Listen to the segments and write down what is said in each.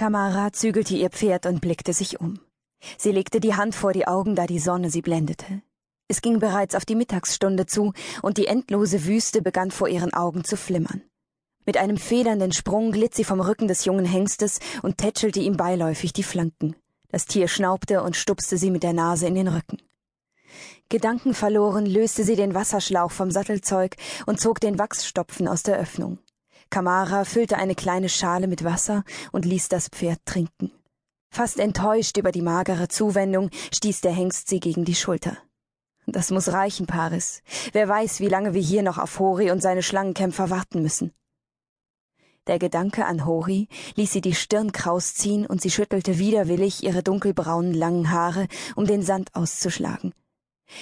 Kamara zügelte ihr Pferd und blickte sich um. Sie legte die Hand vor die Augen, da die Sonne sie blendete. Es ging bereits auf die Mittagsstunde zu, und die endlose Wüste begann vor ihren Augen zu flimmern. Mit einem federnden Sprung glitt sie vom Rücken des jungen Hengstes und tätschelte ihm beiläufig die Flanken. Das Tier schnaubte und stupste sie mit der Nase in den Rücken. Gedankenverloren löste sie den Wasserschlauch vom Sattelzeug und zog den Wachsstopfen aus der Öffnung. Kamara füllte eine kleine Schale mit Wasser und ließ das Pferd trinken. Fast enttäuscht über die magere Zuwendung stieß der Hengst sie gegen die Schulter. Das muss reichen, Paris. Wer weiß, wie lange wir hier noch auf Hori und seine Schlangenkämpfer warten müssen. Der Gedanke an Hori ließ sie die Stirn kraus ziehen und sie schüttelte widerwillig ihre dunkelbraunen langen Haare, um den Sand auszuschlagen.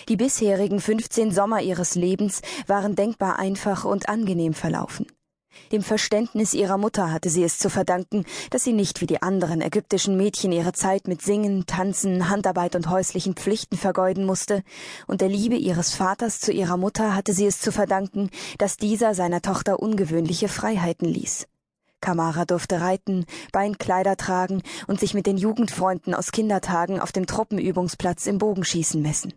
Die bisherigen fünfzehn Sommer ihres Lebens waren denkbar einfach und angenehm verlaufen. Dem Verständnis ihrer Mutter hatte sie es zu verdanken, dass sie nicht wie die anderen ägyptischen Mädchen ihre Zeit mit Singen, Tanzen, Handarbeit und häuslichen Pflichten vergeuden musste, und der Liebe ihres Vaters zu ihrer Mutter hatte sie es zu verdanken, dass dieser seiner Tochter ungewöhnliche Freiheiten ließ. Kamara durfte reiten, Beinkleider tragen und sich mit den Jugendfreunden aus Kindertagen auf dem Truppenübungsplatz im Bogenschießen messen.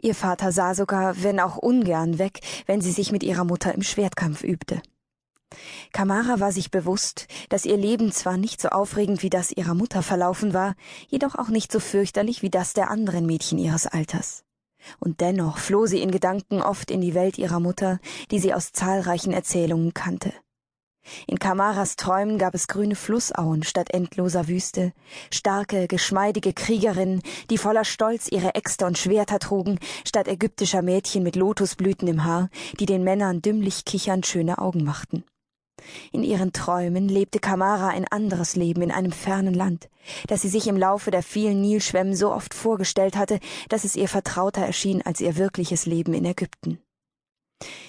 Ihr Vater sah sogar, wenn auch ungern, weg, wenn sie sich mit ihrer Mutter im Schwertkampf übte. Kamara war sich bewusst, dass ihr Leben zwar nicht so aufregend wie das ihrer Mutter verlaufen war, jedoch auch nicht so fürchterlich wie das der anderen Mädchen ihres Alters. Und dennoch floh sie in Gedanken oft in die Welt ihrer Mutter, die sie aus zahlreichen Erzählungen kannte. In Kamaras Träumen gab es grüne Flussauen statt endloser Wüste, starke, geschmeidige Kriegerinnen, die voller Stolz ihre Äxte und Schwerter trugen, statt ägyptischer Mädchen mit Lotusblüten im Haar, die den Männern dümmlich kichernd schöne Augen machten. In ihren Träumen lebte Kamara ein anderes Leben in einem fernen Land, das sie sich im Laufe der vielen Nilschwemmen so oft vorgestellt hatte, dass es ihr vertrauter erschien als ihr wirkliches Leben in Ägypten.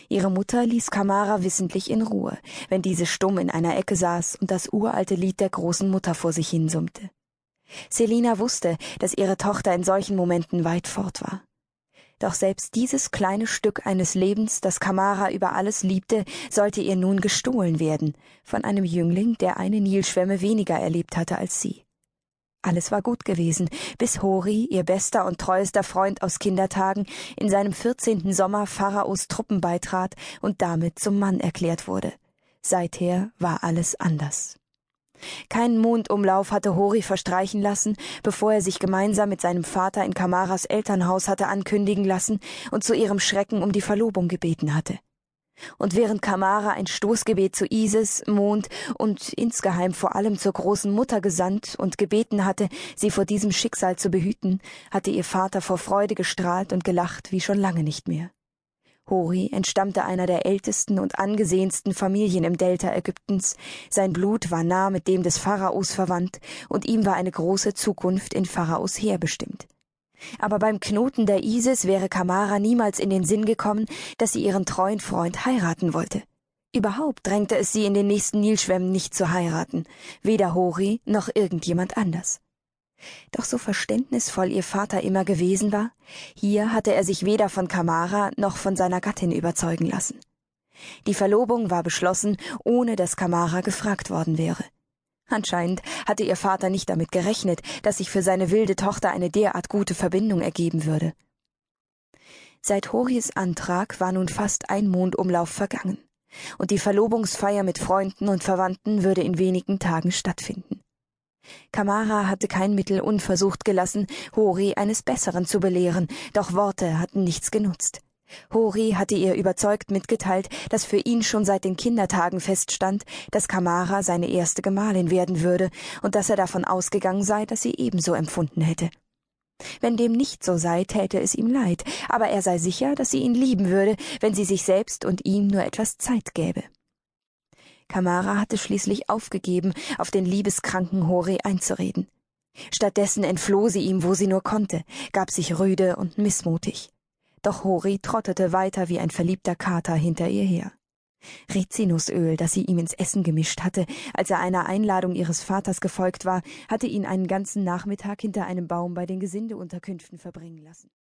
Ihre Mutter ließ Kamara wissentlich in Ruhe, wenn diese stumm in einer Ecke saß und das uralte Lied der großen Mutter vor sich hinsummte. Selina wusste, dass ihre Tochter in solchen Momenten weit fort war. Doch selbst dieses kleine Stück eines Lebens, das Kamara über alles liebte, sollte ihr nun gestohlen werden von einem Jüngling, der eine Nilschwemme weniger erlebt hatte als sie. Alles war gut gewesen, bis Hori, ihr bester und treuester Freund aus Kindertagen, in seinem vierzehnten Sommer Pharaos Truppen beitrat und damit zum Mann erklärt wurde. Seither war alles anders. Keinen Mondumlauf hatte Hori verstreichen lassen, bevor er sich gemeinsam mit seinem Vater in Kamaras Elternhaus hatte ankündigen lassen und zu ihrem Schrecken um die Verlobung gebeten hatte. Und während Kamara ein Stoßgebet zu Isis, Mond und insgeheim vor allem zur großen Mutter gesandt und gebeten hatte, sie vor diesem Schicksal zu behüten, hatte ihr Vater vor Freude gestrahlt und gelacht wie schon lange nicht mehr. Hori entstammte einer der ältesten und angesehensten Familien im Delta Ägyptens, sein Blut war nah mit dem des Pharaos verwandt, und ihm war eine große Zukunft in Pharaos Heer bestimmt. Aber beim Knoten der Isis wäre Kamara niemals in den Sinn gekommen, dass sie ihren treuen Freund heiraten wollte. Überhaupt drängte es sie in den nächsten Nilschwämmen nicht zu heiraten, weder Hori noch irgendjemand anders. Doch so verständnisvoll ihr Vater immer gewesen war, hier hatte er sich weder von Kamara noch von seiner Gattin überzeugen lassen. Die Verlobung war beschlossen, ohne dass Kamara gefragt worden wäre. Anscheinend hatte ihr Vater nicht damit gerechnet, dass sich für seine wilde Tochter eine derart gute Verbindung ergeben würde. Seit Horis Antrag war nun fast ein Mondumlauf vergangen, und die Verlobungsfeier mit Freunden und Verwandten würde in wenigen Tagen stattfinden. Kamara hatte kein Mittel unversucht gelassen, Hori eines Besseren zu belehren, doch Worte hatten nichts genutzt. Hori hatte ihr überzeugt mitgeteilt, dass für ihn schon seit den Kindertagen feststand, dass Kamara seine erste Gemahlin werden würde und dass er davon ausgegangen sei, dass sie ebenso empfunden hätte. Wenn dem nicht so sei, täte es ihm leid, aber er sei sicher, dass sie ihn lieben würde, wenn sie sich selbst und ihm nur etwas Zeit gäbe. Kamara hatte schließlich aufgegeben, auf den liebeskranken Hori einzureden. Stattdessen entfloh sie ihm, wo sie nur konnte, gab sich rüde und missmutig. Doch Hori trottete weiter wie ein verliebter Kater hinter ihr her. Rizinusöl, das sie ihm ins Essen gemischt hatte, als er einer Einladung ihres Vaters gefolgt war, hatte ihn einen ganzen Nachmittag hinter einem Baum bei den Gesindeunterkünften verbringen lassen.